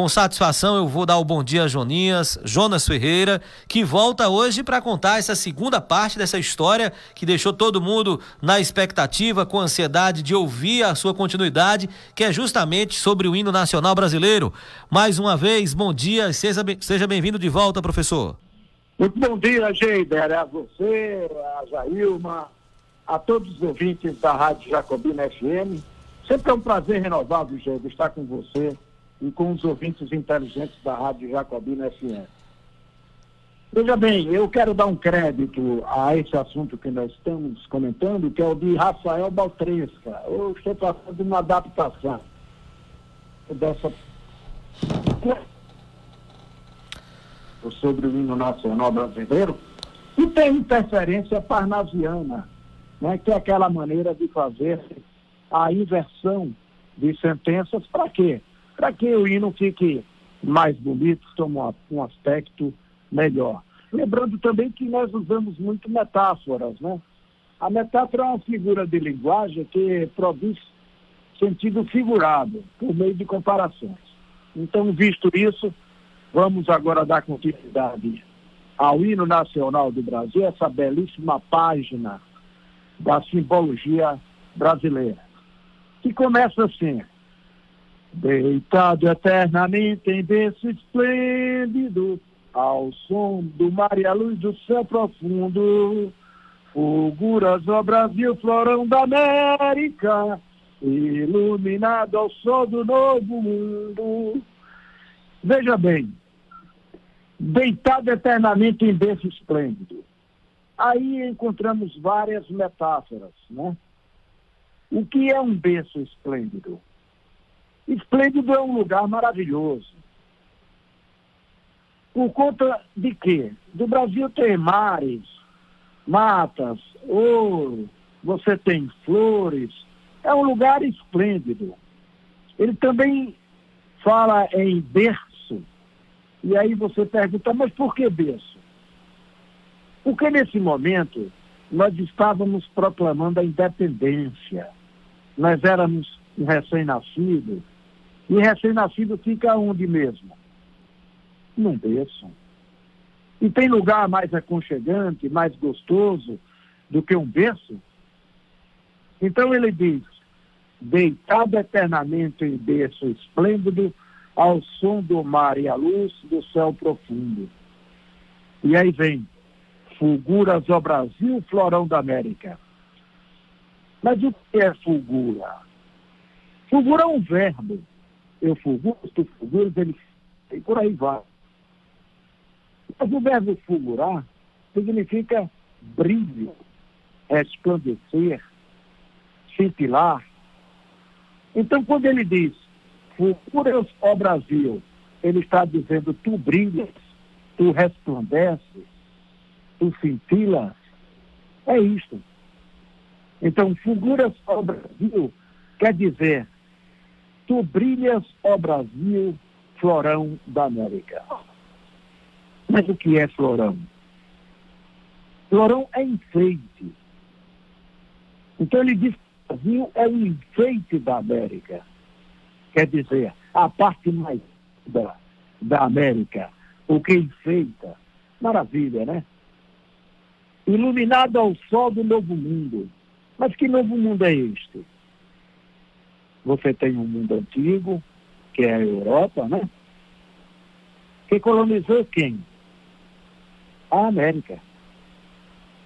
Com satisfação eu vou dar o bom dia a Jonias, Jonas Ferreira, que volta hoje para contar essa segunda parte dessa história que deixou todo mundo na expectativa, com ansiedade de ouvir a sua continuidade, que é justamente sobre o hino nacional brasileiro. Mais uma vez, bom dia, seja, seja bem-vindo de volta, professor. Muito bom dia, Geider, a você, a Jailma, a todos os ouvintes da Rádio Jacobina FM. Sempre é um prazer renovado, Geider, estar com você e com os ouvintes inteligentes da Rádio Jacobina FM. Veja bem, eu quero dar um crédito a esse assunto que nós estamos comentando, que é o de Rafael Baltresca. Eu estou de uma adaptação dessa sobre o hino nacional brasileiro e tem interferência parnasiana, né, que é aquela maneira de fazer a inversão de sentenças para quê? Para que o hino fique mais bonito, tome um aspecto melhor. Lembrando também que nós usamos muito metáforas, né? A metáfora é uma figura de linguagem que produz sentido figurado por meio de comparações. Então, visto isso, vamos agora dar continuidade ao hino nacional do Brasil, essa belíssima página da simbologia brasileira, que começa assim: Deitado eternamente em berço esplêndido, ao som do mar e à luz do céu profundo, fulguras Brasil, florão da América, iluminado ao sol do novo mundo. Veja bem, deitado eternamente em berço esplêndido. Aí encontramos várias metáforas, né? O que é um berço esplêndido? Esplêndido é um lugar maravilhoso. Por conta de quê? Do Brasil ter mares, matas, ouro, você tem flores. É um lugar esplêndido. Ele também fala em berço. E aí você pergunta, mas por que berço? Porque nesse momento nós estávamos proclamando a independência. Nós éramos um recém-nascido, e recém-nascido fica onde mesmo? Num berço. E tem lugar mais aconchegante, mais gostoso do que um berço? Então ele diz, deitado eternamente em berço esplêndido, ao som do mar e à luz do céu profundo. E aí vem, fulguras ao Brasil, florão da América. Mas o que é fulgura? Fulgura é um verbo eu fulguro, tu fulguras, ele e por aí vai. Mas o verbo fulgurar significa brilho, resplandecer, cintilar. Então, quando ele diz fulguras, ó Brasil, ele está dizendo tu brilhas, tu resplandeces, tu cintilas. É isto. Então, fulguras, ó Brasil, quer dizer Tu brilhas, ó Brasil, florão da América. Mas o que é florão? Florão é enfeite. Então ele diz que o Brasil é um enfeite da América. Quer dizer, a parte mais da, da América, o que enfeita. Maravilha, né? Iluminado ao sol do novo mundo. Mas que novo mundo é este? Você tem um mundo antigo, que é a Europa, né? Que colonizou quem? A América.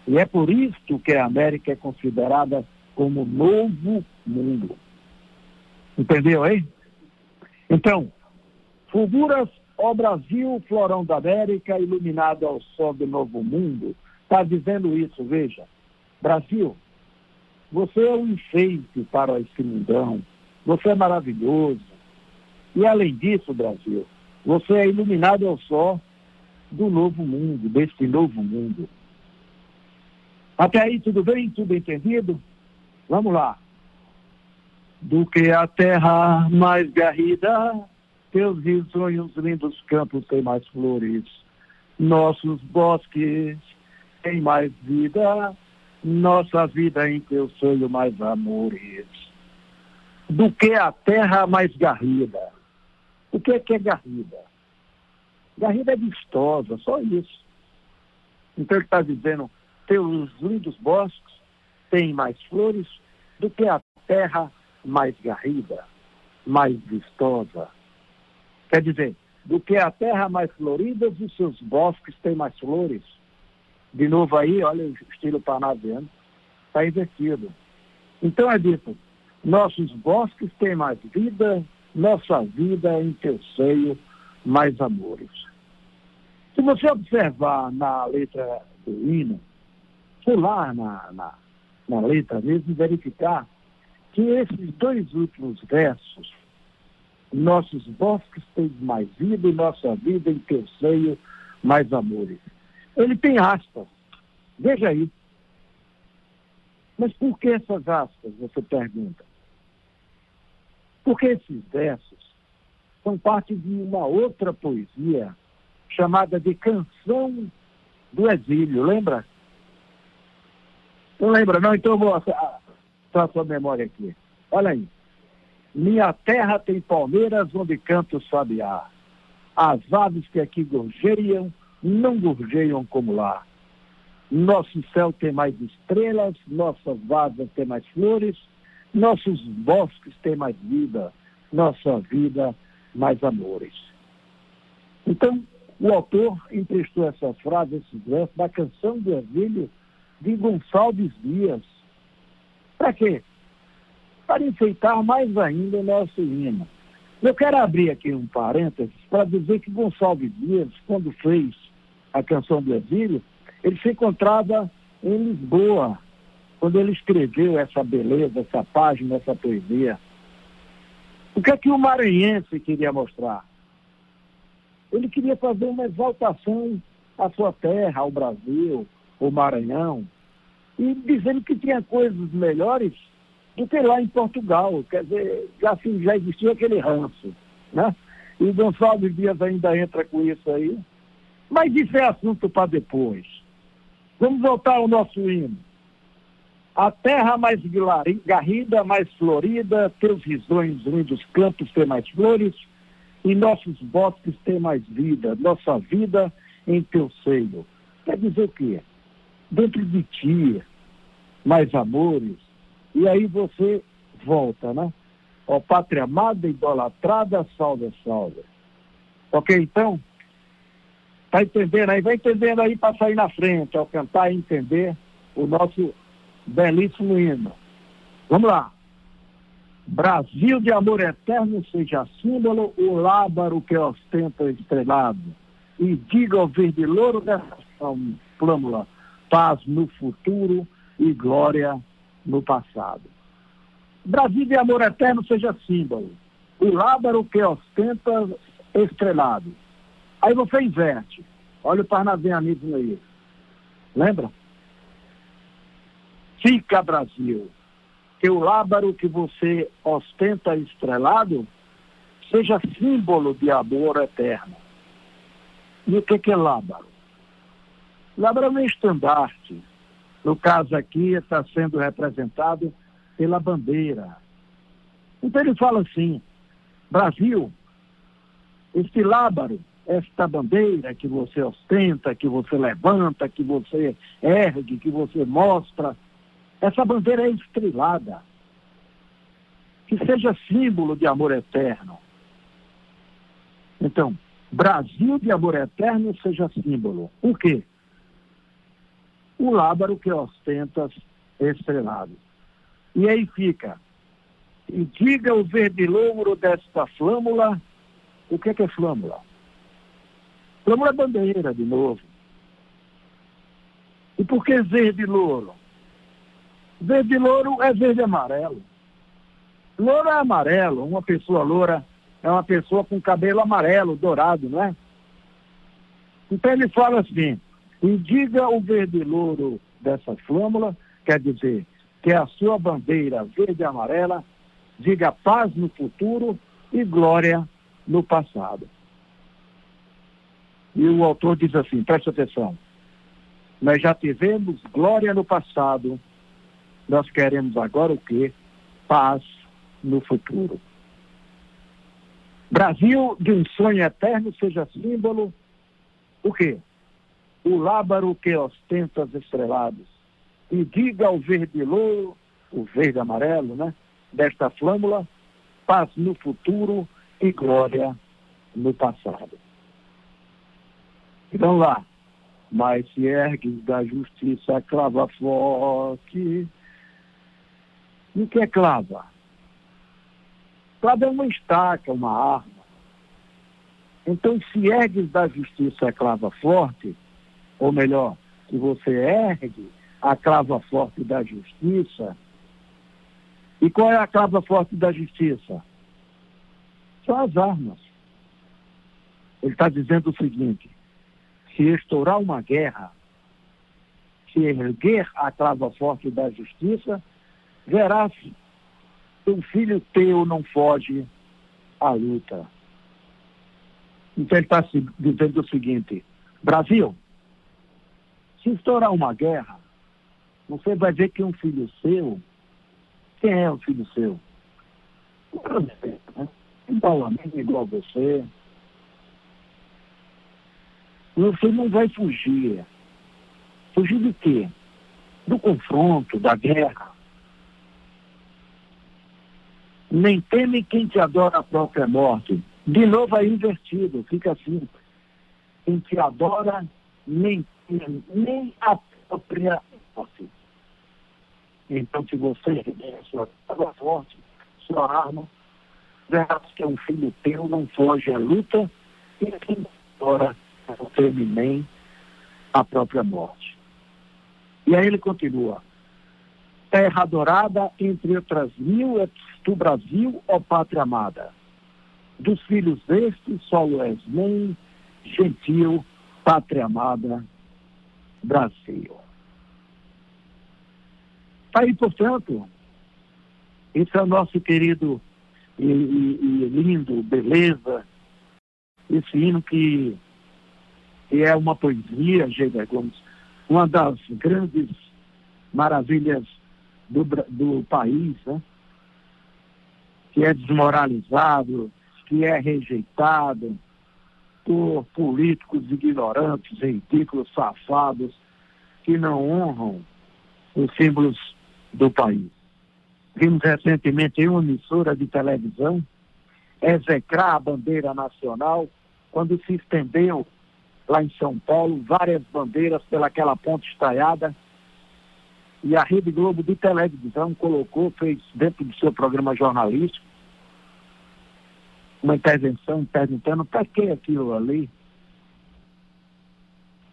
E é por isso que a América é considerada como novo mundo. Entendeu aí? Então, fulguras ao Brasil, florão da América, iluminado ao sol do novo mundo. Está dizendo isso, veja. Brasil, você é um enfeite para esse mundão você é maravilhoso. E além disso, Brasil, você é iluminado ao sol do novo mundo, deste novo mundo. Até aí tudo bem? Tudo entendido? Vamos lá. Do que a terra mais garrida, teus risonhos lindos campos têm mais flores, nossos bosques têm mais vida, nossa vida em teu sonho mais amores do que a terra mais garrida. O que é que é garrida? Garrida é vistosa, só isso. Então ele está dizendo, teus lindos bosques têm mais flores do que a terra mais garrida, mais vistosa. Quer dizer, do que a terra mais florida, os seus bosques têm mais flores. De novo aí, olha o estilo parnasiano, está invertido. Então é dito, nossos bosques têm mais vida, nossa vida em teu seio mais amores. Se você observar na letra do hino, pular na, na, na letra mesmo, verificar que esses dois últimos versos, nossos bosques têm mais vida e nossa vida em teu seio mais amores. Ele tem aspas. Veja aí. Mas por que essas aspas, você pergunta? Porque esses versos são parte de uma outra poesia chamada de Canção do Exílio, lembra? Não lembra, não? Então eu vou a sua memória aqui. Olha aí. Minha terra tem palmeiras onde canta o sabiá. As aves que aqui gorjeiam, não gorjeiam como lá. Nosso céu tem mais estrelas, nossas vasas têm mais flores, nossos bosques têm mais vida, nossa vida mais amores. Então, o autor emprestou essas frases, esses versos, da canção do exílio de Gonçalves Dias. Para quê? Para enfeitar mais ainda o nosso hino. Eu quero abrir aqui um parênteses para dizer que Gonçalves Dias, quando fez a canção do exílio, ele se encontrava em Lisboa, quando ele escreveu essa beleza, essa página, essa poesia. O que é que o maranhense queria mostrar? Ele queria fazer uma exaltação à sua terra, ao Brasil, ao Maranhão, e dizendo que tinha coisas melhores do que lá em Portugal. Quer dizer, já, já existia aquele ranço, né? E Gonçalves Dias ainda entra com isso aí. Mas isso é assunto para depois. Vamos voltar ao nosso hino. A terra mais garrida, mais florida, teus risões lindos campos têm mais flores, e nossos bosques têm mais vida, nossa vida em teu seio. Quer dizer o quê? Dentro de ti, mais amores, e aí você volta, né? Ó pátria amada, idolatrada, salve, salve. Ok, então? Tá entendendo aí? Vai entendendo aí para sair na frente, ao cantar e entender o nosso belíssimo hino. Vamos lá. Brasil de amor eterno seja símbolo, o lábaro que ostenta estrelado. E diga ao verde louro dessa flâmula, paz no futuro e glória no passado. Brasil de amor eterno seja símbolo, o lábaro que ostenta estrelado. Aí você inverte. Olha o parnasianismo aí. Lembra? Fica Brasil, que o lábaro que você ostenta estrelado seja símbolo de amor eterno. E o que, que é lábaro? Lábaro é um estandarte. No caso aqui, está sendo representado pela bandeira. Então ele fala assim: Brasil, este lábaro esta bandeira que você ostenta, que você levanta, que você ergue, que você mostra, essa bandeira é estrelada. Que seja símbolo de amor eterno. Então, Brasil de amor eterno seja símbolo. O quê? O lábaro que ostenta estrelado. E aí fica. E diga o verde louro desta flâmula. O que é, que é flâmula? Flâmula é bandeira, de novo. E por que verde louro? Verde louro é verde amarelo. Louro é amarelo. Uma pessoa loura é uma pessoa com cabelo amarelo, dourado, não é? Então ele fala assim, e diga o verde louro dessa flâmula, quer dizer, que é a sua bandeira verde e amarela, diga paz no futuro e glória no passado. E o autor diz assim, preste atenção. Nós já tivemos glória no passado, nós queremos agora o quê? Paz no futuro. Brasil de um sonho eterno seja símbolo, o quê? O lábaro que ostenta as estreladas. E diga ao verde louro, o verde amarelo, né? Desta flâmula, paz no futuro e glória no passado. Então lá, mas se ergues da justiça clava forte. O que é clava? Clava é uma estaca, uma arma. Então, se ergues da justiça a clava forte, ou melhor, se você ergue a clava forte da justiça, e qual é a clava forte da justiça? São as armas. Ele está dizendo o seguinte: se estourar uma guerra, se erguer a clava forte da justiça, verás um filho teu não foge à luta. Então ele está dizendo o seguinte, Brasil, se estourar uma guerra, você vai ver que um filho seu, quem é um filho seu? Igual a mim, igual a você, você não vai fugir. Fugir de quê? Do confronto, da guerra. Nem teme quem te adora a própria morte. De novo é invertido, fica assim. Quem te adora nem teme nem a própria morte. Então, se você der a sua arma forte, sua arma, verás que é um filho teu, não foge à luta, e quem adora não teme nem a própria morte. E aí ele continua. Terra adorada, entre outras mil, é do Brasil, ó pátria amada. Dos filhos deste, solo és mãe, gentil, pátria amada, Brasil. Está aí, portanto, esse é o nosso querido e, e, e lindo, beleza, esse hino que que é uma poesia, Geida Gomes, uma das grandes maravilhas do, do país, né? que é desmoralizado, que é rejeitado por políticos ignorantes, ridículos, safados, que não honram os símbolos do país. Vimos recentemente em uma emissora de televisão execrar a bandeira nacional quando se estendeu lá em São Paulo, várias bandeiras pelaquela ponte estaiada. E a Rede Globo de televisão colocou, fez dentro do seu programa jornalístico, uma intervenção perguntando para que aquilo ali?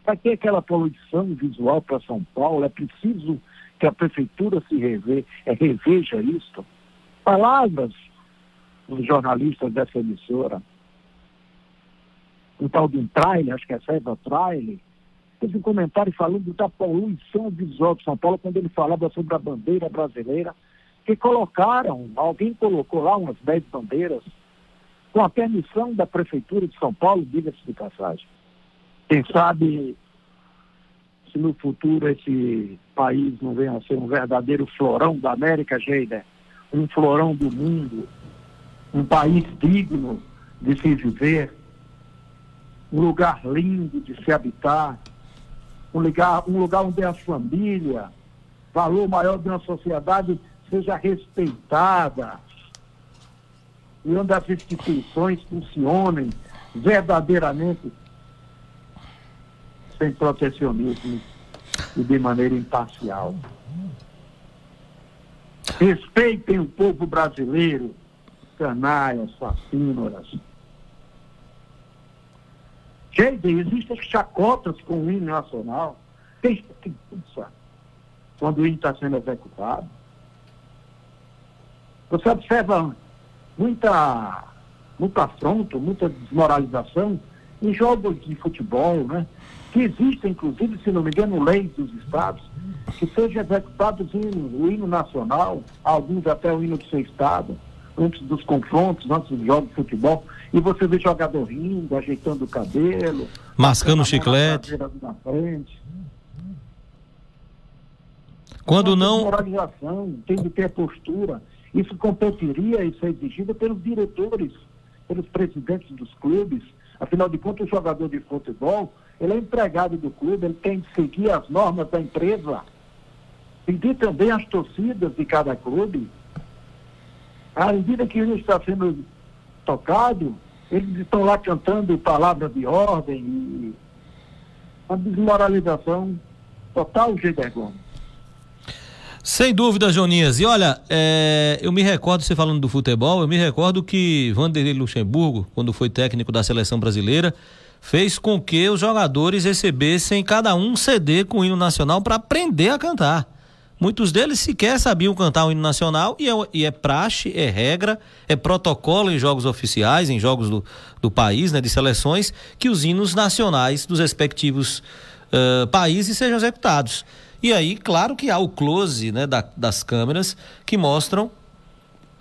Para que aquela poluição visual para São Paulo? É preciso que a prefeitura se é, reveja isto. Palavras dos jornalistas dessa emissora um tal de um trailer, acho que é César Trailer, fez um comentário falando da poluição visual de São Paulo, quando ele falava sobre a bandeira brasileira, que colocaram, alguém colocou lá umas 10 bandeiras, com a permissão da Prefeitura de São Paulo, diga-se de passagem. Quem sabe se no futuro esse país não venha a ser um verdadeiro florão da América, Geida, um florão do mundo, um país digno de se viver, um lugar lindo de se habitar, um lugar, um lugar onde a família, valor maior de uma sociedade, seja respeitada, e onde as instituições funcionem verdadeiramente sem protecionismo e de maneira imparcial. Respeitem o povo brasileiro, canaias, fascínoras, Gente, existem chacotas com o hino nacional. Tem quando o hino está sendo executado. Você observa muita, muito afronto, muita desmoralização em jogos de futebol, né? Que existem, inclusive, se não me engano, leis dos estados, que sejam executados o hino nacional, alguns até o hino do seu estado antes dos confrontos, antes dos jogos de futebol, e você vê jogador rindo, ajeitando o cabelo, mascando chiclete. Quando não. Moralização, tem de ter postura. Isso competiria, isso é exigido pelos diretores pelos presidentes dos clubes. Afinal de contas, o jogador de futebol, ele é empregado do clube, ele tem que seguir as normas da empresa. Pedir também as torcidas de cada clube. À medida que ele está sendo tocado, eles estão lá cantando palavras de ordem e uma desmoralização total, Gilberto Gomes. Sem dúvida, Joninhas. E olha, é, eu me recordo, você falando do futebol, eu me recordo que Vanderlei Luxemburgo, quando foi técnico da seleção brasileira, fez com que os jogadores recebessem cada um um CD com o hino nacional para aprender a cantar. Muitos deles sequer sabiam cantar o hino nacional e é, e é, praxe, é regra, é protocolo em jogos oficiais, em jogos do, do país, né, de seleções, que os hinos nacionais dos respectivos uh, países sejam executados. E aí, claro que há o close né, da, das câmeras que mostram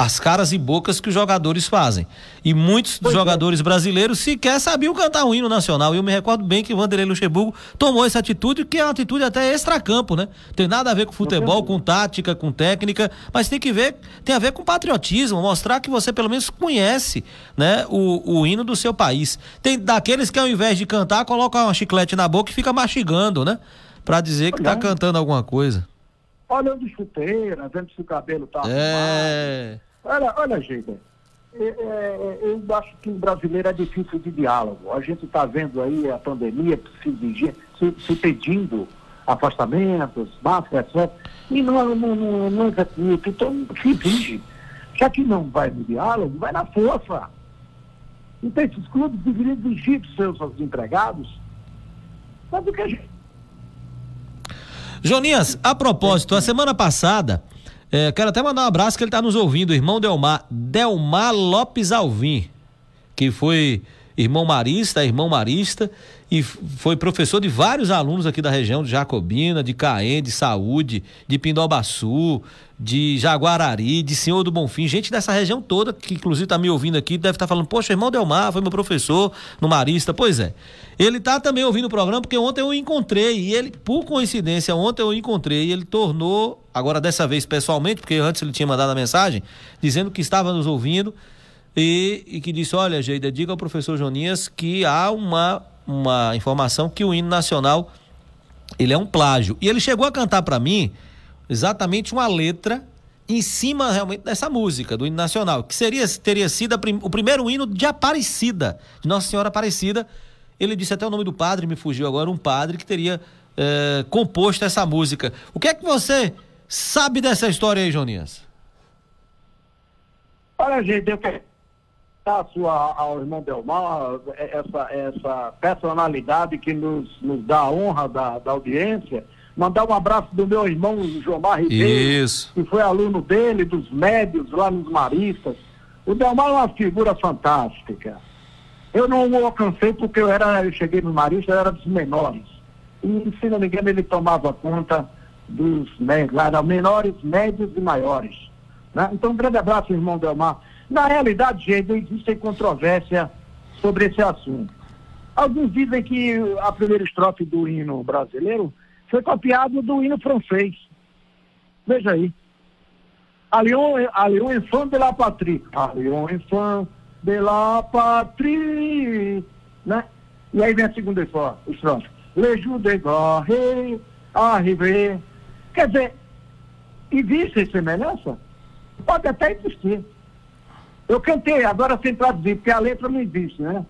as caras e bocas que os jogadores fazem. E muitos pois é. jogadores é. brasileiros sequer sabiam cantar o hino nacional. E eu me recordo bem que o Vanderlei Luxemburgo tomou essa atitude, que é uma atitude até extracampo, né? Tem nada a ver com futebol, com tática, com técnica, mas tem que ver, tem a ver com patriotismo, mostrar que você pelo menos conhece, né, o, o hino do seu país. Tem daqueles que ao invés de cantar, coloca uma chiclete na boca e fica mastigando, né? para dizer que está cantando alguma coisa. Olhando chuteira, vendo se o cabelo tá é... Olha, olha, gente, é, é, eu acho que o brasileiro é difícil de diálogo. A gente está vendo aí a pandemia se, se, se pedindo afastamentos, máscara, etc. E não, não, não, não executa. Então, se finge. Já que não vai no diálogo, vai na força. Então, esses clubes deveriam exigir dos seus empregados. Sabe o que a gente Joninhas, a propósito, a semana passada, é, quero até mandar um abraço que ele está nos ouvindo, o irmão Delmar, Delmar Lopes Alvim, que foi irmão marista, irmão marista, e foi professor de vários alunos aqui da região de Jacobina, de Caém, de Saúde, de Pindobaçu, de Jaguarari, de Senhor do Bonfim, gente dessa região toda, que inclusive está me ouvindo aqui, deve estar tá falando, poxa, irmão Delmar, foi meu professor no Marista, pois é. Ele está também ouvindo o programa, porque ontem eu encontrei, e ele, por coincidência, ontem eu encontrei, e ele tornou, agora dessa vez pessoalmente, porque antes ele tinha mandado a mensagem, dizendo que estava nos ouvindo, e, e que disse: Olha, Geida, diga ao professor Jonias que há uma, uma informação que o hino nacional ele é um plágio. E ele chegou a cantar para mim exatamente uma letra em cima realmente dessa música do hino nacional, que seria teria sido prim, o primeiro hino de Aparecida, de Nossa Senhora Aparecida. Ele disse até o nome do padre, me fugiu agora, um padre que teria é, composto essa música. O que é que você sabe dessa história aí, Jonias? Olha, gente, eu sua, ao irmão Delmar, essa, essa personalidade que nos, nos dá a honra da, da audiência. Mandar um abraço do meu irmão Jomar Ribeiro, Isso. que foi aluno dele, dos médios lá nos Maristas. O Delmar é uma figura fantástica. Eu não o alcancei porque eu era, eu cheguei no Marista, eu era dos menores. E, se não me engano, ele tomava conta dos médios, lá, menores, médios e maiores. Né? Então, um grande abraço, irmão Delmar. Na realidade, gente, existe controvérsia sobre esse assunto. Alguns dizem que a primeira estrofe do hino brasileiro foi copiado do hino francês. Veja aí. A Lyon, enfant de la patrie. A Lyon enfant de la patrie. Né? E aí vem a segunda estrofe. Le de guerre arrivé. Quer dizer, existe semelhança? Pode até existir. Eu cantei, agora sem traduzir, porque a letra não existe, né?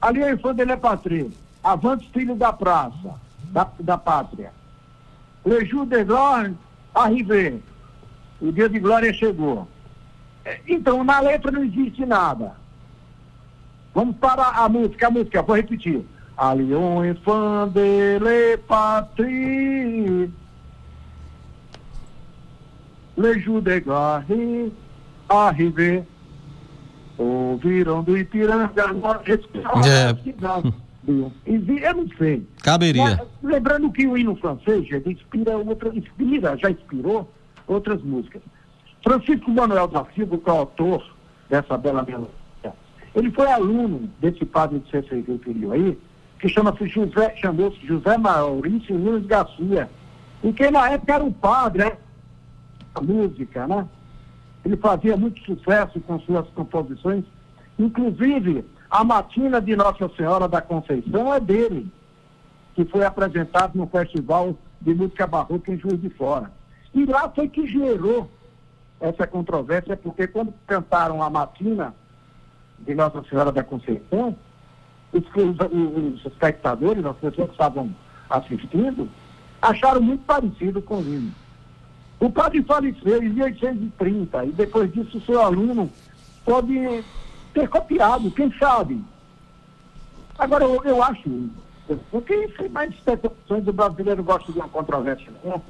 Ali é infância dele é patria. Avante filho da praça, da, da pátria. Le jour de gloire arrivé. O dia de glória chegou. É, então, na letra não existe nada. Vamos para a música, a música, vou repetir. A Lyon enfant de le patrie. Arrivé. Ouviram do Ipiranga, é. Eu não sei. Caberia. Mas, lembrando que o hino francês já inspira, outra, inspira, já inspirou outras músicas. Francisco Manuel da Silva, que é o autor dessa bela melodia, ele foi aluno desse padre de você se referiu aí, que chama-se José, chamou-se José Maurício Nunes Garcia, e que na época era um padre, né? A música, né? Ele fazia muito sucesso com suas composições Inclusive, a matina de Nossa Senhora da Conceição é dele, que foi apresentado no Festival de Música Barroca em Juiz de Fora. E lá foi que gerou essa controvérsia, porque quando cantaram a matina de Nossa Senhora da Conceição, os, os, os espectadores, as pessoas que estavam assistindo, acharam muito parecido com o hino. O padre faleceu em 1830 e depois disso seu aluno pode ter copiado, quem sabe. Agora, eu, eu acho, porque isso mais especulações, o brasileiro gosta de uma controvérsia. Né?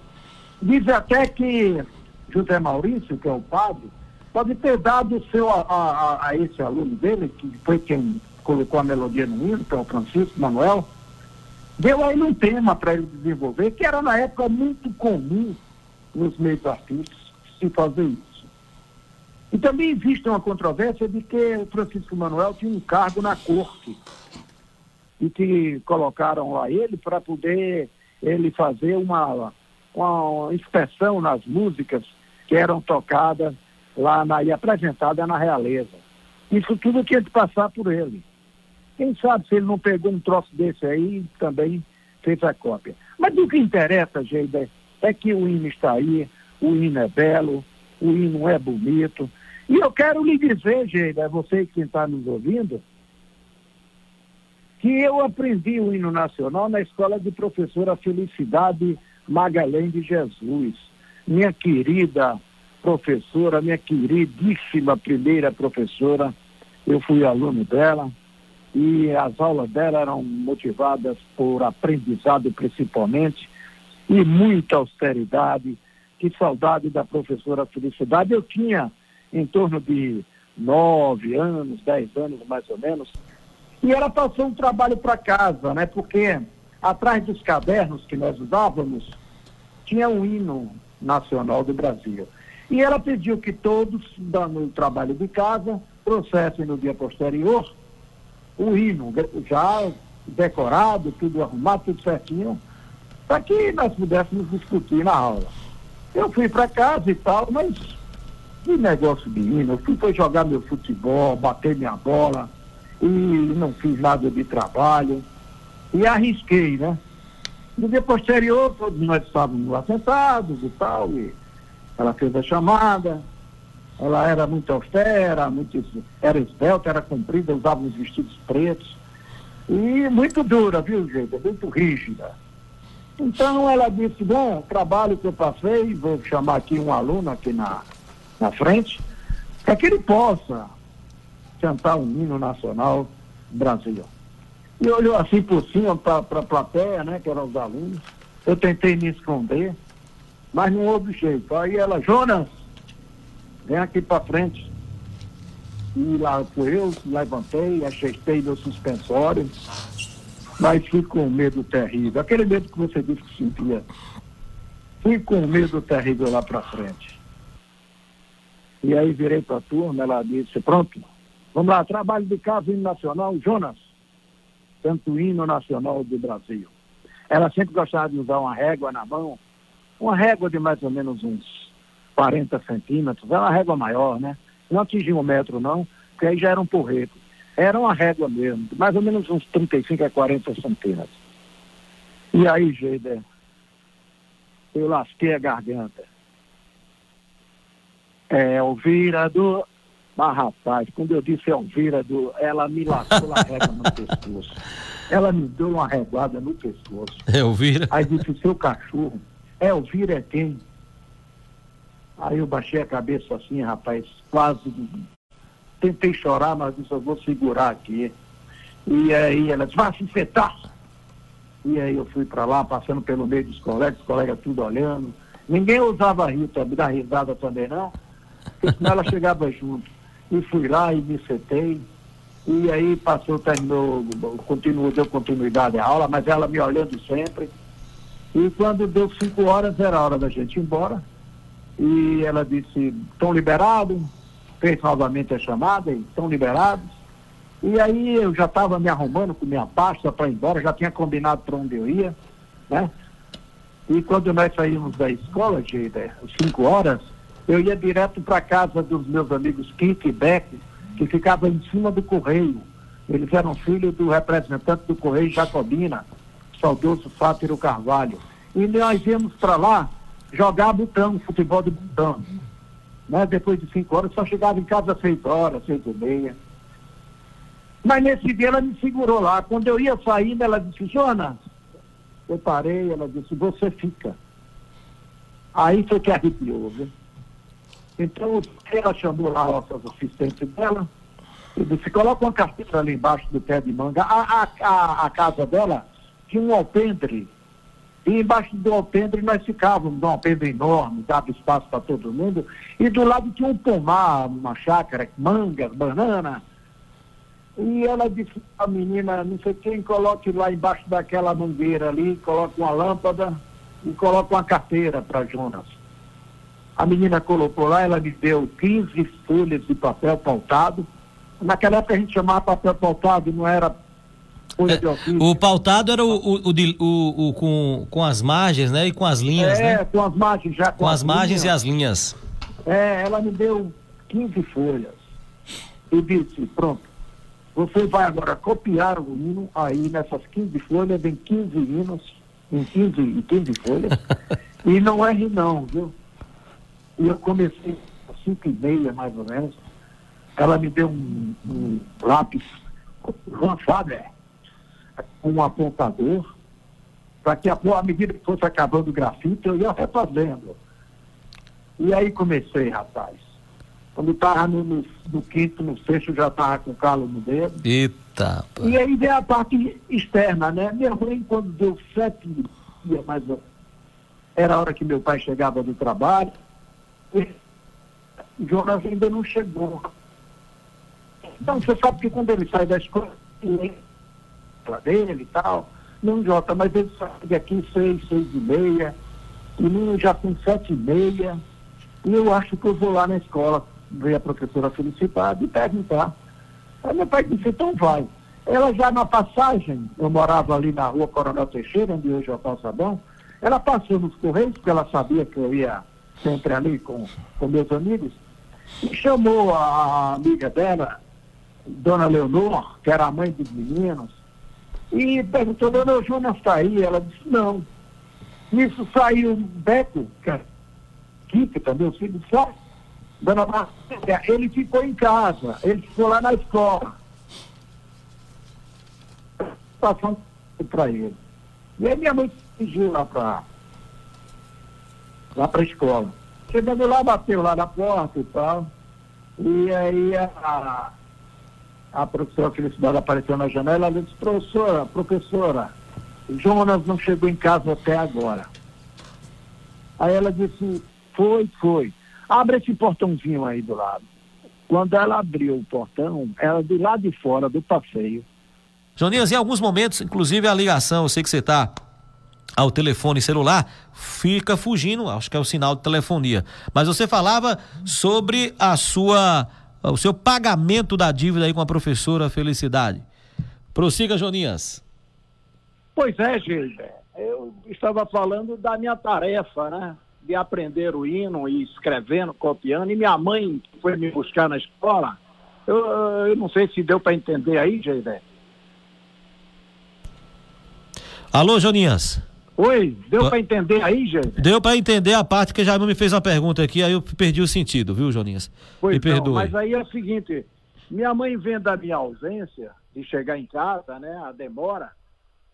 Diz até que José Maurício, que é o padre, pode ter dado seu a, a, a, esse aluno dele, que foi quem colocou a melodia no hino, que é o Francisco Manuel, deu aí um tema para ele desenvolver, que era na época muito comum nos meios artísticos se fazer isso. E também existe uma controvérsia de que o Francisco Manuel tinha um cargo na corte e que colocaram lá ele para poder ele fazer uma, uma inspeção nas músicas que eram tocadas lá na, e apresentadas na realeza. Isso tudo tinha que passar por ele. Quem sabe se ele não pegou um troço desse aí também fez a cópia. Mas o que interessa, Geida, é que o hino está aí, o hino é belo, o hino é bonito, e eu quero lhe dizer, Geida, você que está nos ouvindo, que eu aprendi o hino nacional na escola de professora Felicidade Magalhães de Jesus. Minha querida professora, minha queridíssima primeira professora, eu fui aluno dela e as aulas dela eram motivadas por aprendizado principalmente e muita austeridade. Que saudade da professora Felicidade. Eu tinha em torno de nove anos, dez anos mais ou menos, e ela passou um trabalho para casa, né? Porque atrás dos cadernos que nós usávamos tinha um hino nacional do Brasil. E ela pediu que todos, dando o trabalho de casa, trouxessem no dia posterior o hino, já decorado, tudo arrumado, tudo certinho, para que nós pudéssemos discutir na aula. Eu fui para casa e tal, mas que negócio de. Eu fui foi jogar meu futebol, bater minha bola e não fiz nada de trabalho. E arrisquei, né? No dia posterior, todos nós estávamos lá sentados e tal, e ela fez a chamada. Ela era muito austera, muito, era esbelta, era comprida, usava uns vestidos pretos. E muito dura, viu, gente? Muito rígida. Então ela disse, bom, o trabalho que eu passei, vou chamar aqui um aluno aqui na, na frente, para que ele possa cantar o hino nacional Brasil. E olhou assim por cima para a plateia, né, que eram os alunos. Eu tentei me esconder, mas não houve jeito. Aí ela, Jonas, vem aqui para frente. E lá fui eu, levantei, ajeitei meu suspensório, mas fui com medo terrível. Aquele medo que você disse que sentia. Fui com medo terrível lá para frente. E aí virei para a turma, ela disse, pronto, vamos lá, trabalho de casa, hino nacional, Jonas, tanto hino nacional do Brasil. Ela sempre gostava de usar uma régua na mão, uma régua de mais ou menos uns 40 centímetros, era uma régua maior, né? Não atingia um metro não, porque aí já era um porrete. Era uma régua mesmo, mais ou menos uns 35 a 40 centímetros. E aí, Geider, eu lasquei a garganta. É, Elvira do. Mas, rapaz, quando eu disse Elvira do. Ela me lascou a régua no pescoço. Ela me deu uma reguada no pescoço. Elvira? Aí disse: seu cachorro. Elvira é quem? Aí eu baixei a cabeça assim, rapaz, quase. Tentei chorar, mas disse: eu vou segurar aqui. E aí ela disse: vai se infetar. E aí eu fui para lá, passando pelo meio dos colegas, os colegas tudo olhando. Ninguém usava rir, dar risada também, não porque senão ela chegava junto. E fui lá e me sentei. E aí passou, terminou, continuou, deu continuidade à aula, mas ela me olhando sempre. E quando deu cinco horas, era a hora da gente ir embora. E ela disse, estão liberados? Fez novamente a chamada, estão liberados. E aí eu já estava me arrumando com minha pasta para ir embora, já tinha combinado para onde eu ia, né? E quando nós saímos da escola, de, de cinco horas, eu ia direto para casa dos meus amigos Kiko e Beck, que que ficava em cima do correio. Eles eram filhos do representante do Correio Jacobina, saudoso Fátiro Carvalho. E nós íamos para lá jogar botão, futebol de botão. Né? Depois de cinco horas, só chegava em casa às seis horas, seis e meia. Mas nesse dia ela me segurou lá. Quando eu ia saindo, ela disse, Jonas, eu parei, ela disse, você fica. Aí foi que arrepiou, viu? Então ela chamou lá nossas assistentes dela, e disse, coloca uma carteira ali embaixo do pé de manga. A, a, a, a casa dela tinha um alpendre. E embaixo do alpendre nós ficávamos, um alpendre enorme, dava espaço para todo mundo. E do lado tinha um pomar, uma chácara, mangas, banana. E ela disse a menina, não sei quem, coloque lá embaixo daquela mangueira ali, coloque uma lâmpada e coloque uma carteira para Jonas. A menina colocou lá, ela me deu 15 folhas de papel pautado. Naquela época a gente chamava papel pautado, não era é. O pautado era o, o, o, o, com, com as margens, né? E com as linhas, é, né? É, com as margens já. Com, com as, as margens e as linhas. É, ela me deu 15 folhas. E disse, pronto, você vai agora copiar o hino, aí nessas 15 folhas, vem 15 hinos, em 15, 15 folhas, e não erre não, viu? E eu comecei às 5 e meia, mais ou menos, ela me deu um, um lápis, Juan Faber, um apontador, para que, à medida que fosse acabando o grafite, eu ia refazendo. E aí comecei, rapaz. Quando estava no, no, no, quinto, no sexto, já estava com calo no dedo. Eita! Pô. E aí vem a parte externa, né? Minha mãe, quando deu sete dias mais ou era a hora que meu pai chegava do trabalho, e Jonas ainda não chegou. Então, você sabe que quando ele sai da escola, ele dele e tal, não Jota, mas ele sai daqui seis, seis e meia, e menino já com sete e meia, e eu acho que eu vou lá na escola ver a professora Felicidade e perguntar. Aí meu pai disse, então vai. Ela já na passagem, eu morava ali na rua Coronel Teixeira, onde hoje é o calçadão, ela passou nos Correios, porque ela sabia que eu ia sempre ali com, com meus amigos, e chamou a amiga dela, Dona Leonor, que era a mãe dos meninos, e perguntou, Dona Jonas está aí? Ela disse, não. Nisso saiu Beto, que é também, o filho, disse, Dona Marcela, ele ficou em casa, ele ficou lá na escola. Passando para ele. E aí minha mãe fugiu lá para lá para a escola. Chegando lá, bateu lá na porta e tal. E aí a, a professora Felicidade apareceu na janela e disse, professora, professora, Jonas não chegou em casa até agora. Aí ela disse, foi, foi. Abre esse portãozinho aí do lado. Quando ela abriu o portão, ela do lado de fora do passeio. Joninhas, em alguns momentos, inclusive a ligação, eu sei que você está ao telefone celular, fica fugindo, acho que é o sinal de telefonia. Mas você falava sobre a sua o seu pagamento da dívida aí com a professora Felicidade. Prossiga, Joninhas. Pois é, Gilber. Eu estava falando da minha tarefa, né? de aprender o hino e escrevendo, copiando. E minha mãe foi me buscar na escola. Eu, eu não sei se deu para entender aí, Geidé. Alô, Joninhas. Oi, deu para entender aí, gente? Deu para entender a parte que já me fez uma pergunta aqui, aí eu perdi o sentido, viu, Joninhas? Pois me perdoe. mas aí é o seguinte, minha mãe vendo a minha ausência de chegar em casa, né, a demora,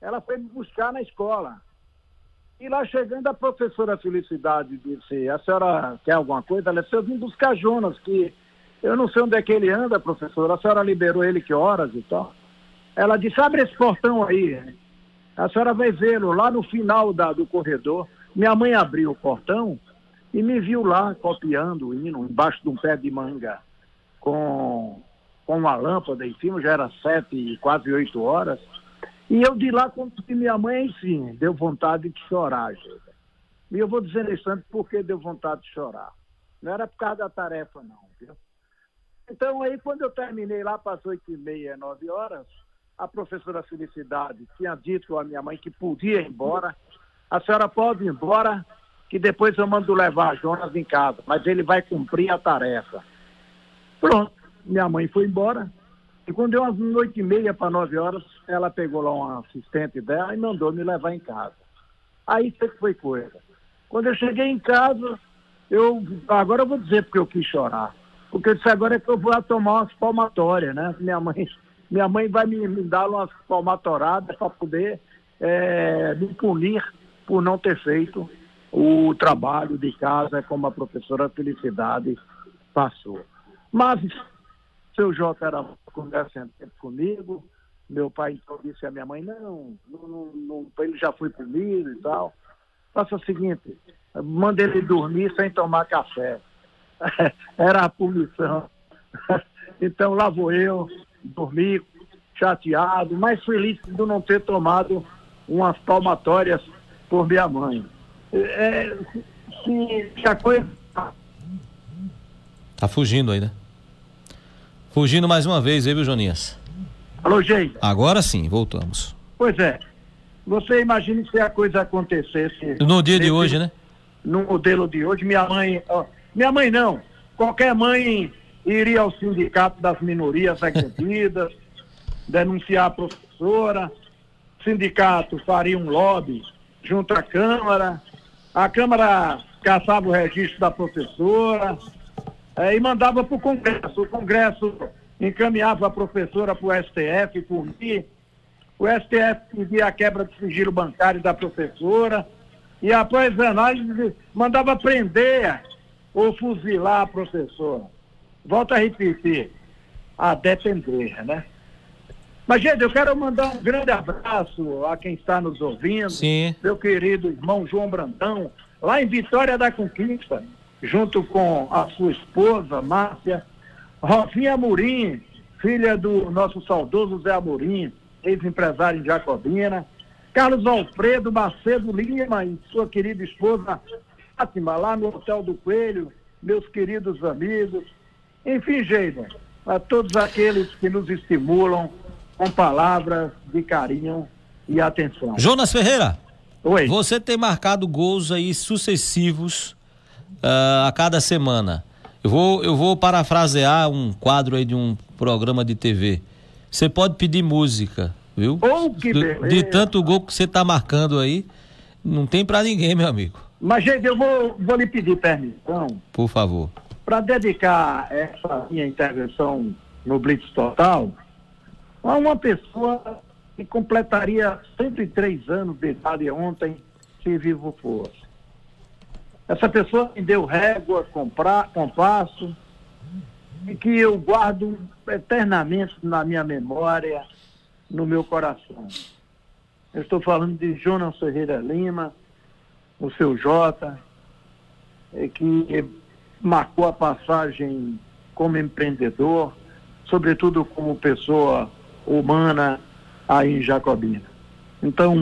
ela foi me buscar na escola. E lá chegando, a professora Felicidade disse: A senhora quer alguma coisa? Ela disse: Eu vim buscar Jonas, que eu não sei onde é que ele anda, professora. A senhora liberou ele que horas e tal? Ela disse: Abre esse portão aí. A senhora vai vê-lo lá no final da, do corredor. Minha mãe abriu o portão e me viu lá copiando o hino, embaixo de um pé de manga, com, com uma lâmpada em cima, já era sete, quase oito horas. E eu de lá, vi minha mãe, sim, deu vontade de chorar, gente. E eu vou dizer nesse instante por que deu vontade de chorar. Não era por causa da tarefa, não, viu? Então, aí, quando eu terminei lá, passou oito e meia, nove horas, a professora Felicidade tinha dito à minha mãe que podia ir embora. A senhora pode ir embora, que depois eu mando levar Jonas em casa, mas ele vai cumprir a tarefa. Pronto. minha mãe foi embora. E quando deu umas oito e meia para nove horas, ela pegou lá um assistente dela e mandou me levar em casa. Aí que foi coisa. Quando eu cheguei em casa, eu agora eu vou dizer porque eu quis chorar. Porque eu disse agora é que eu vou tomar umas palmatórias, né? Minha mãe, minha mãe vai me, me dar umas palmatoradas para poder é, me punir por não ter feito o trabalho de casa como a professora Felicidade passou. Mas seu Jota era conversando comigo, meu pai então disse à minha mãe, não, não, não, ele já foi comigo e tal. Faça o seguinte, manda ele dormir sem tomar café. Era a punição. Então lá vou eu, dormir chateado, mais feliz de não ter tomado umas palmatórias por minha mãe. É, se, se a coisa. Tá fugindo aí, né? Fugindo mais uma vez, aí, viu, Joninhas? Alô, gente. Agora sim, voltamos. Pois é. Você imagine se a coisa acontecesse. No dia de hoje, né? No modelo de hoje, minha mãe. Ó, minha mãe não. Qualquer mãe iria ao sindicato das minorias agredidas, denunciar a professora, o sindicato faria um lobby junto à Câmara, a Câmara caçava o registro da professora é, e mandava para o Congresso. O Congresso encaminhava a professora para o STF por mim. O STF pedia a quebra de sigilo bancário da professora e após análise mandava prender ou fuzilar a professora. Volto a repetir, a depender, né? Mas, gente, eu quero mandar um grande abraço a quem está nos ouvindo. Sim. Meu querido irmão João Brandão, lá em Vitória da Conquista, junto com a sua esposa, Márcia. Rosinha Amorim, filha do nosso saudoso Zé Amorim, ex-empresário em Jacobina. Carlos Alfredo Macedo Lima e sua querida esposa Fátima, lá no Hotel do Coelho, meus queridos amigos. Enfim, Geida, a todos aqueles que nos estimulam com palavras de carinho e atenção. Jonas Ferreira. Oi. Você tem marcado gols aí sucessivos uh, a cada semana. Eu vou, eu vou parafrasear um quadro aí de um programa de TV. Você pode pedir música, viu? Oh, que beleza. De tanto gol que você tá marcando aí, não tem para ninguém, meu amigo. Mas, gente, eu vou, vou lhe pedir permissão. Por favor. Para dedicar essa minha intervenção no Blitz Total a uma pessoa que completaria 103 anos de idade ontem, se vivo fosse. Essa pessoa me deu régua, compasso, e que eu guardo eternamente na minha memória, no meu coração. Eu estou falando de Jonas Ferreira Lima, o seu Jota, que marcou a passagem como empreendedor, sobretudo como pessoa humana aí em Jacobina. Então,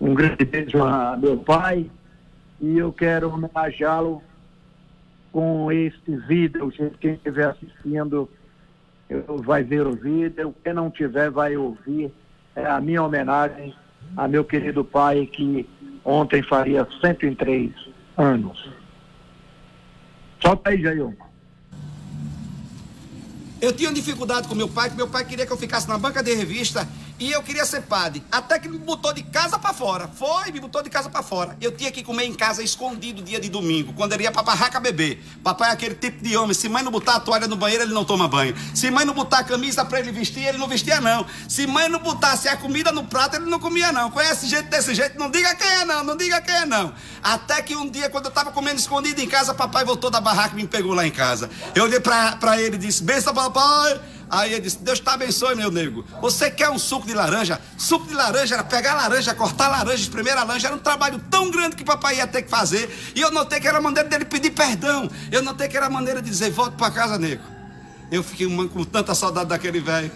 um, grande beijo a meu pai e eu quero homenageá-lo com este vídeo. Quem estiver assistindo vai ver o vídeo, quem não tiver vai ouvir. É a minha homenagem a meu querido pai que ontem faria 103 anos. Solta aí, Jair. Eu tinha dificuldade com meu pai, que meu pai queria que eu ficasse na banca de revista e eu queria ser padre. Até que me botou de casa para fora. Foi, me botou de casa para fora. Eu tinha que comer em casa escondido dia de domingo, quando ele ia pra barraca beber. Papai é aquele tipo de homem. Se mãe não botar a toalha no banheiro, ele não toma banho. Se mãe não botar a camisa para ele vestir, ele não vestia, não. Se mãe não botasse a comida no prato, ele não comia, não. Conhece gente desse jeito? Não diga quem é, não. Não diga quem é, não. Até que um dia, quando eu tava comendo escondido em casa, papai voltou da barraca e me pegou lá em casa. Eu olhei pra, pra ele e disse: Benção, papai. Aí ele disse: Deus te abençoe, meu nego. Você quer um suco de laranja? Suco de laranja era pegar laranja, cortar laranja, espremer laranja. Era um trabalho tão grande que papai ia ter que fazer. E eu notei que era a maneira dele pedir perdão. Eu notei que era a maneira de dizer: Volte para casa, nego. Eu fiquei com tanta saudade daquele velho.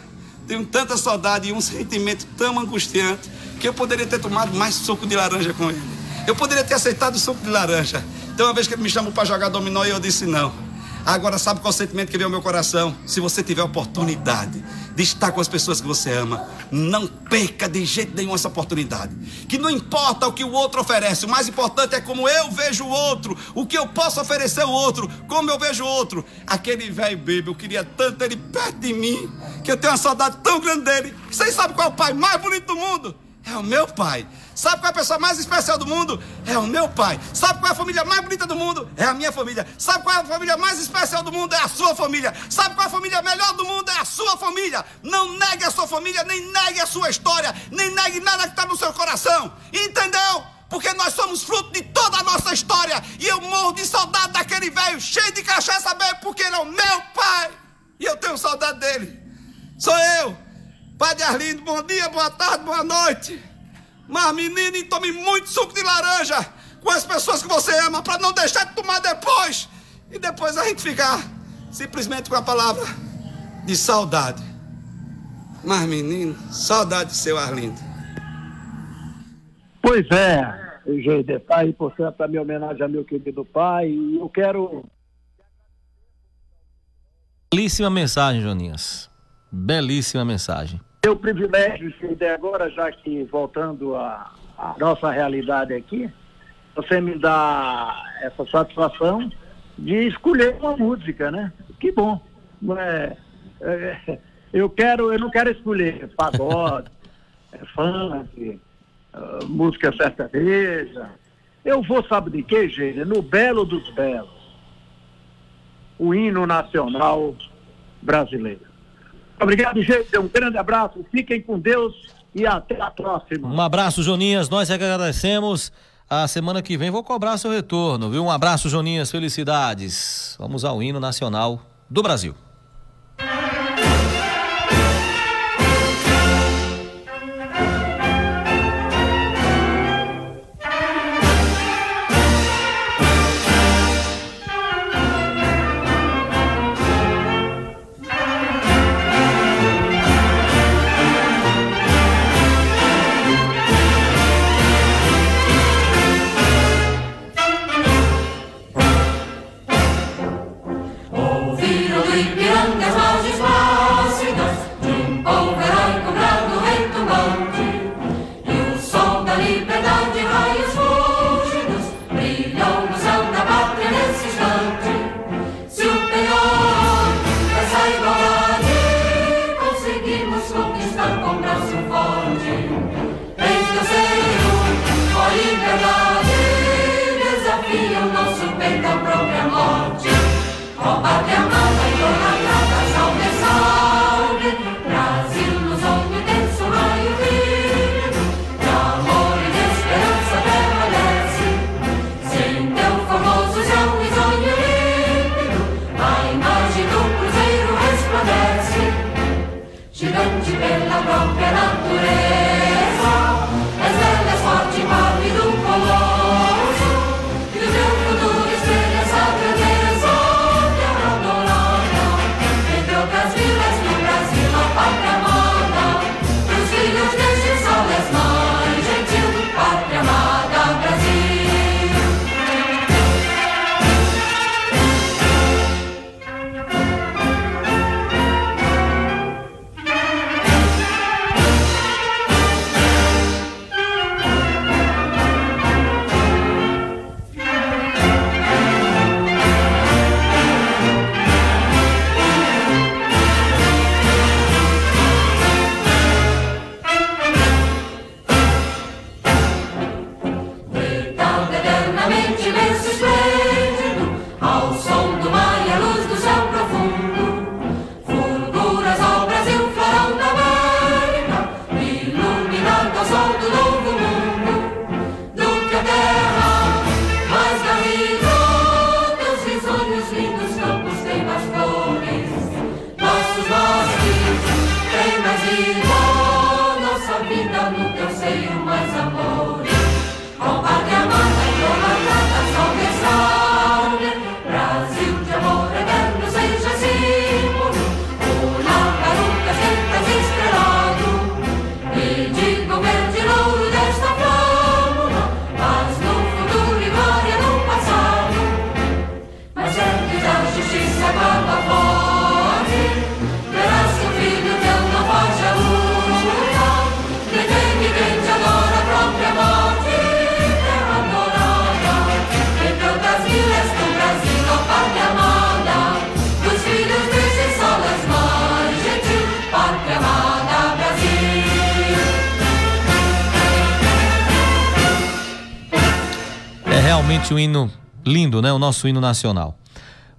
Tenho tanta saudade e um sentimento tão angustiante que eu poderia ter tomado mais suco de laranja com ele. Eu poderia ter aceitado o suco de laranja. Então, uma vez que ele me chamou para jogar dominó, eu disse não. Agora, sabe qual é o sentimento que vem ao meu coração? Se você tiver oportunidade de estar com as pessoas que você ama, não perca de jeito nenhum essa oportunidade. Que não importa o que o outro oferece, o mais importante é como eu vejo o outro, o que eu posso oferecer ao outro, como eu vejo o outro. Aquele velho bebê, eu queria tanto ele perto de mim, que eu tenho uma saudade tão grande dele. Vocês sabem qual é o pai mais bonito do mundo? É o meu pai. Sabe qual é a pessoa mais especial do mundo? É o meu pai. Sabe qual é a família mais bonita do mundo? É a minha família. Sabe qual é a família mais especial do mundo? É a sua família. Sabe qual é a família melhor do mundo? É a sua família. Não negue a sua família, nem negue a sua história, nem negue nada que está no seu coração. Entendeu? Porque nós somos fruto de toda a nossa história. E eu morro de saudade daquele velho cheio de cachaça bem, porque ele é o meu pai. E eu tenho saudade dele. Sou eu. Padre Arlindo, bom dia, boa tarde, boa noite. Mas, menino, tome muito suco de laranja com as pessoas que você ama para não deixar de tomar depois. E depois a gente ficar simplesmente com a palavra de saudade. Mas, menino, saudade de seu Arlindo. Pois é, Geide, tá aí, portanto, a minha homenagem a meu querido pai. E eu quero. Belíssima mensagem, Joninhas. Belíssima mensagem o privilégio de agora, já que voltando à, nossa realidade aqui, você me dá essa satisfação de escolher uma música, né? Que bom. É, é, eu quero, eu não quero escolher pagode, é, funk, uh, música sertaneja. Eu vou, sabe de quê, gente? No belo dos belos. O hino nacional brasileiro. Obrigado, gente. Um grande abraço. Fiquem com Deus e até a próxima. Um abraço, Joninhas. Nós é agradecemos. A semana que vem vou cobrar seu retorno, viu? Um abraço, Joninhas. Felicidades. Vamos ao hino nacional do Brasil. Realmente um hino lindo, né? O nosso hino nacional.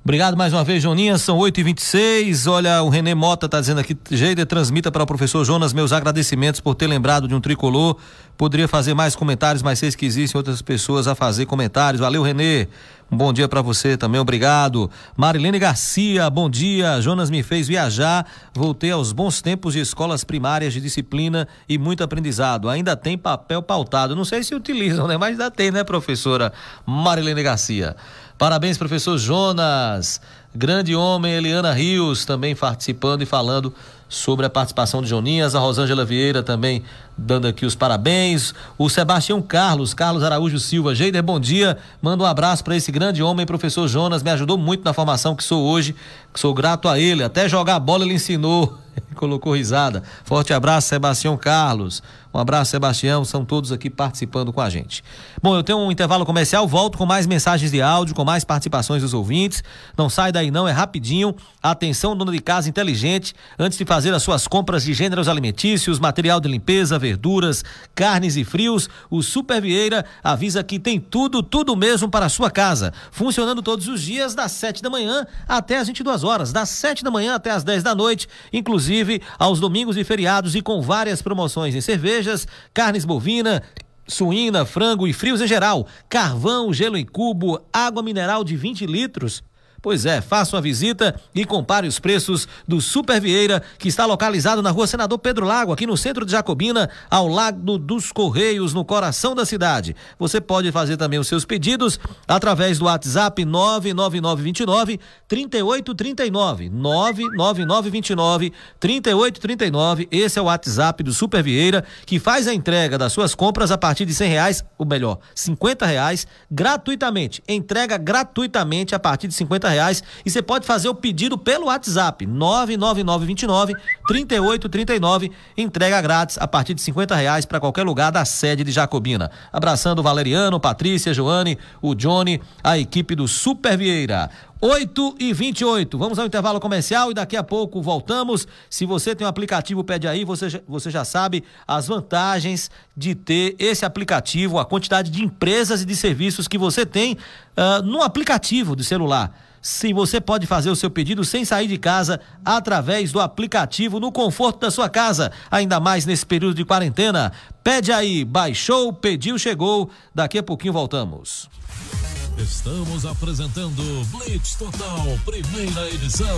Obrigado mais uma vez, Joninha. São 8h26. Olha, o Renê Mota está dizendo aqui: Geida, transmita para o professor Jonas meus agradecimentos por ter lembrado de um tricolor. Poderia fazer mais comentários, mas sei que existem outras pessoas a fazer comentários. Valeu, Renê. Um bom dia para você também, obrigado. Marilene Garcia, bom dia. Jonas me fez viajar. Voltei aos bons tempos de escolas primárias de disciplina e muito aprendizado. Ainda tem papel pautado. Não sei se utilizam, né? Mas ainda tem, né, professora Marilene Garcia? Parabéns, professor Jonas. Grande homem, Eliana Rios, também participando e falando sobre a participação de Joninhas. A Rosângela Vieira também dando aqui os parabéns. O Sebastião Carlos, Carlos Araújo Silva. Geider, bom dia. Manda um abraço para esse grande homem, professor Jonas. Me ajudou muito na formação que sou hoje. Sou grato a ele. Até jogar bola ele ensinou. Colocou risada. Forte abraço, Sebastião Carlos. Um abraço, Sebastião. São todos aqui participando com a gente. Bom, eu tenho um intervalo comercial, volto com mais mensagens de áudio, com mais participações dos ouvintes. Não sai daí não, é rapidinho. Atenção, dona de casa inteligente, antes de fazer as suas compras de gêneros alimentícios, material de limpeza, verduras, carnes e frios, o Super Vieira avisa que tem tudo, tudo mesmo para a sua casa. Funcionando todos os dias, das 7 da manhã até as 22 horas, das 7 da manhã até as 10 da noite, inclusive aos domingos e feriados e com várias promoções em cervejas, carnes bovina, suína, frango e frios em geral, carvão, gelo em cubo, água mineral de 20 litros Pois é, faça uma visita e compare os preços do Super Vieira, que está localizado na rua Senador Pedro Lago, aqui no centro de Jacobina, ao lado dos Correios, no coração da cidade. Você pode fazer também os seus pedidos através do WhatsApp 99929 3839. 99929 3839. Esse é o WhatsApp do Super Vieira, que faz a entrega das suas compras a partir de cem reais, ou melhor, cinquenta reais, gratuitamente. Entrega gratuitamente a partir de cinquenta reais e você pode fazer o pedido pelo WhatsApp 99929 3839 entrega grátis a partir de 50 reais para qualquer lugar da sede de Jacobina. Abraçando o Valeriano, Patrícia, Joane, o Johnny, a equipe do Super Vieira. 8 e 28. Vamos ao intervalo comercial e daqui a pouco voltamos. Se você tem um aplicativo, pede aí, você, você já sabe as vantagens de ter esse aplicativo, a quantidade de empresas e de serviços que você tem uh, no aplicativo do celular. Sim, você pode fazer o seu pedido sem sair de casa através do aplicativo no conforto da sua casa, ainda mais nesse período de quarentena. Pede aí, baixou, pediu, chegou. Daqui a pouquinho voltamos. Estamos apresentando Blitz Total, primeira edição.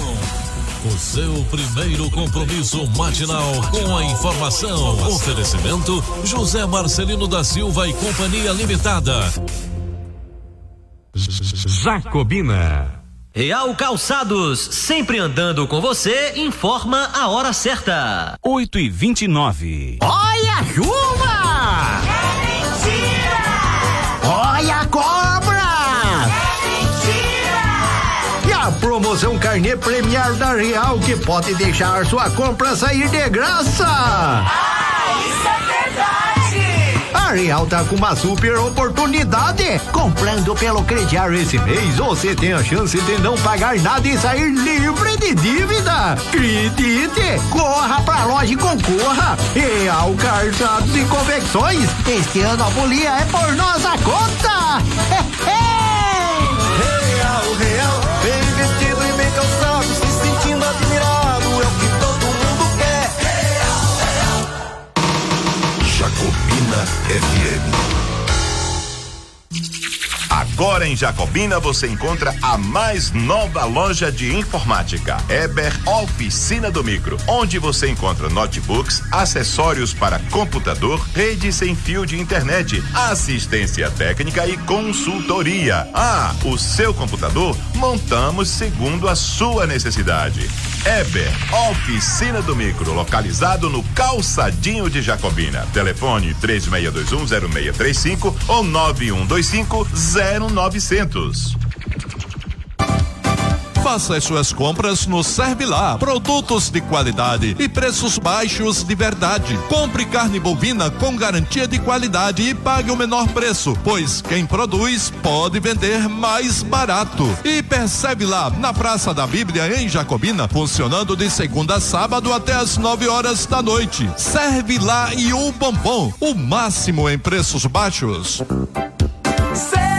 O seu primeiro compromisso matinal com a informação. Oferecimento José Marcelino da Silva e Companhia Limitada. Jacobina. Real Calçados, sempre andando com você, informa a hora certa. 8 e 29 Olha a chuva! É mentira! Olha a cobra! É mentira! E a promoção carnê premiar da Real que pode deixar sua compra sair de graça! Ah! Real tá com uma super oportunidade. Comprando pelo crediário esse mês, você tem a chance de não pagar nada e sair livre de dívida. Acredite! Corra pra loja e concorra. Real Calçados e Confecções. Este ano a folia é por nossa conta. Real, FM. Agora em Jacobina você encontra a mais nova loja de informática, Eber Oficina do Micro, onde você encontra notebooks, acessórios para computador, rede sem fio de internet, assistência técnica e consultoria. Ah, o seu computador montamos segundo a sua necessidade. Eber Oficina do Micro, localizado no calçadinho de Jacobina. Telefone 36210635 ou 91250900. Faça as suas compras no Servilá. Produtos de qualidade e preços baixos de verdade. Compre carne bovina com garantia de qualidade e pague o menor preço, pois quem produz pode vender mais barato. E percebe lá na Praça da Bíblia em Jacobina, funcionando de segunda a sábado até as 9 horas da noite. Serve lá e o bombom, o máximo em preços baixos. Serve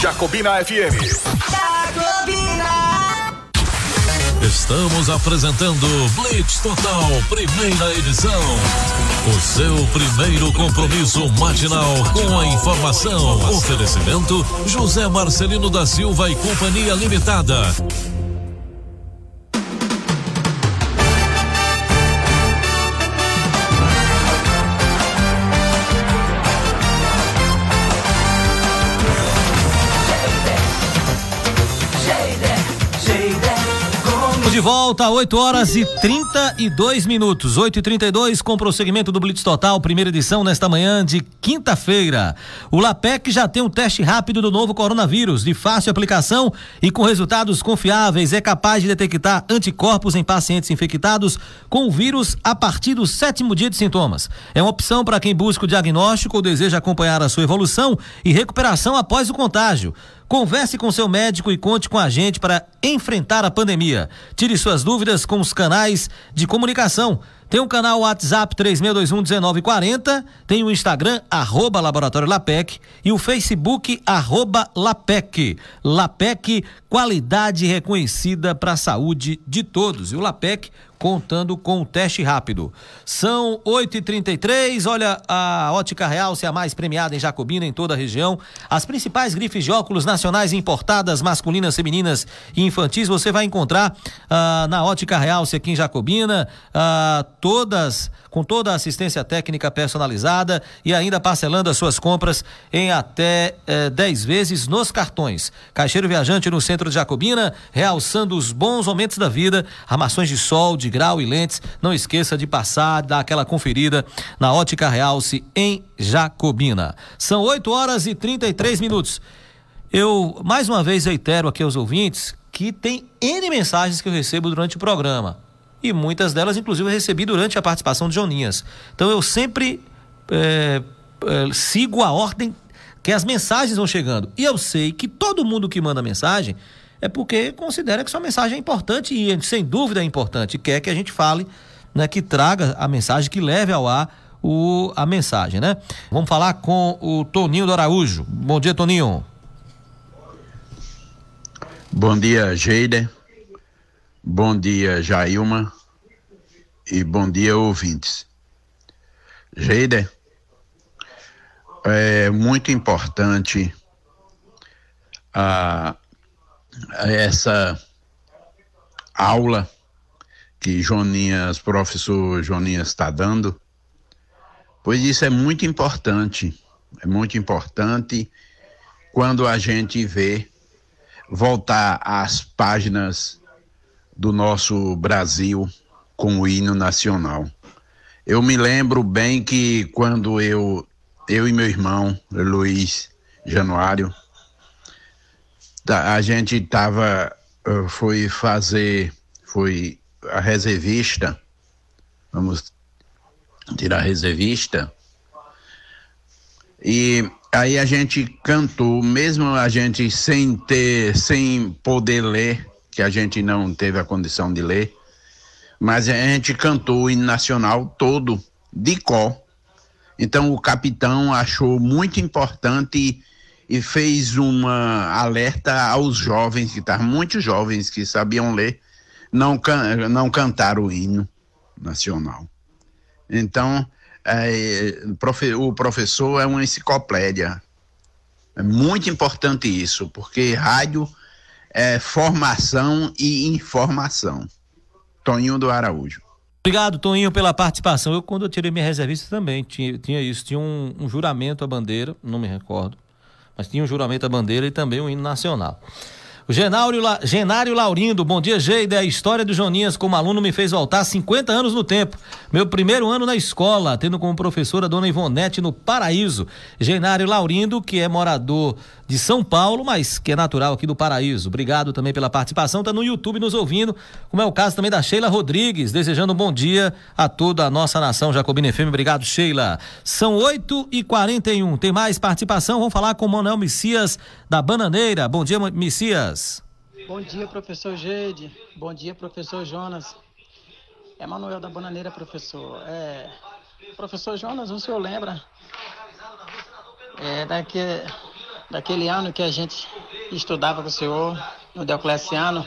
Jacobina FM. Estamos apresentando Blitz Total, primeira edição. O seu primeiro compromisso matinal com a informação. Oferecimento José Marcelino da Silva e Companhia Limitada. De volta, 8 horas e 32 minutos. 8 e 32 com prosseguimento do Blitz Total, primeira edição nesta manhã de quinta-feira. O LAPEC já tem um teste rápido do novo coronavírus, de fácil aplicação e com resultados confiáveis. É capaz de detectar anticorpos em pacientes infectados com o vírus a partir do sétimo dia de sintomas. É uma opção para quem busca o diagnóstico ou deseja acompanhar a sua evolução e recuperação após o contágio. Converse com seu médico e conte com a gente para enfrentar a pandemia. Tire suas dúvidas com os canais de comunicação. Tem o um canal WhatsApp 36211940, tem o Instagram arroba Laboratório Lapec e o Facebook arroba Lapec. Lapec, qualidade reconhecida para a saúde de todos. E o Lapec contando com o teste rápido. São 8h33. Olha, a Ótica Real se é a mais premiada em Jacobina, em toda a região. As principais grifes de óculos nacionais importadas, masculinas, femininas e infantis, você vai encontrar ah, na Ótica Real, se aqui em Jacobina, ah, todas com toda a assistência técnica personalizada e ainda parcelando as suas compras em até eh, 10 vezes nos cartões. Caixeiro Viajante no centro de Jacobina, realçando os bons momentos da vida, armações de sol, de grau e lentes. Não esqueça de passar, dar aquela conferida na Ótica Realce em Jacobina. São 8 horas e 33 minutos. Eu mais uma vez reitero aqui aos ouvintes que tem N mensagens que eu recebo durante o programa e muitas delas, inclusive, eu recebi durante a participação de Joninhas. Então eu sempre é, é, sigo a ordem que as mensagens vão chegando. E eu sei que todo mundo que manda mensagem é porque considera que sua mensagem é importante e, sem dúvida, é importante. Quer que a gente fale, né, que traga a mensagem, que leve ao ar o, a mensagem, né? Vamos falar com o Toninho do Araújo. Bom dia, Toninho. Bom dia, Geide. Bom dia, Jailma. E bom dia, ouvintes. Geide, é muito importante a, a essa aula que Joninhas, professor Joninhas está dando, pois isso é muito importante. É muito importante quando a gente vê voltar às páginas do nosso Brasil com o hino nacional. Eu me lembro bem que quando eu, eu e meu irmão, Luiz Januário, a gente estava, foi fazer, foi a reservista, vamos tirar a reservista, e aí a gente cantou, mesmo a gente sem ter, sem poder ler, que a gente não teve a condição de ler, mas a gente cantou o hino nacional todo de có. Então o capitão achou muito importante e, fez uma alerta aos jovens, que estavam muitos jovens que sabiam ler, não, can, não cantar o hino nacional. Então, é, o professor é uma enciclopédia. É muito importante isso, porque rádio é formação e informação. Toninho do Araújo. Obrigado, Toninho, pela participação. Eu, quando eu tirei minha reservista, também tinha, tinha isso. Tinha um, um juramento à bandeira, não me recordo, mas tinha um juramento à bandeira e também um hino nacional. O Genário, La... Genário Laurindo, bom dia, Geida. A história do Joninhas como aluno me fez voltar 50 anos no tempo. Meu primeiro ano na escola, tendo como professora a dona Ivonete no Paraíso. Genário Laurindo, que é morador de São Paulo, mas que é natural aqui do Paraíso. Obrigado também pela participação. Tá no YouTube nos ouvindo, como é o caso também da Sheila Rodrigues, desejando um bom dia a toda a nossa nação Jacobina FM. Obrigado, Sheila. São 8 e 41 Tem mais participação? Vamos falar com o Manuel Messias da Bananeira. Bom dia, Messias. Bom dia, professor Geide. Bom dia, professor Jonas. É Manuel da Bananeira, professor. É, professor Jonas, o senhor lembra é, daquele, daquele ano que a gente estudava com o senhor no Diocleciano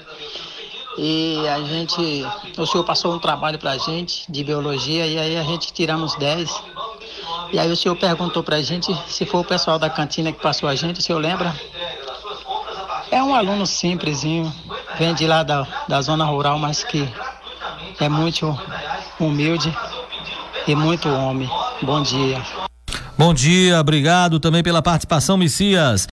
e a gente, o senhor passou um trabalho pra gente de biologia e aí a gente tiramos 10. E aí o senhor perguntou pra gente se foi o pessoal da cantina que passou a gente, o senhor lembra? É um aluno simplesinho, vem de lá da, da zona rural, mas que é muito humilde e muito homem. Bom dia. Bom dia, obrigado também pela participação, Messias.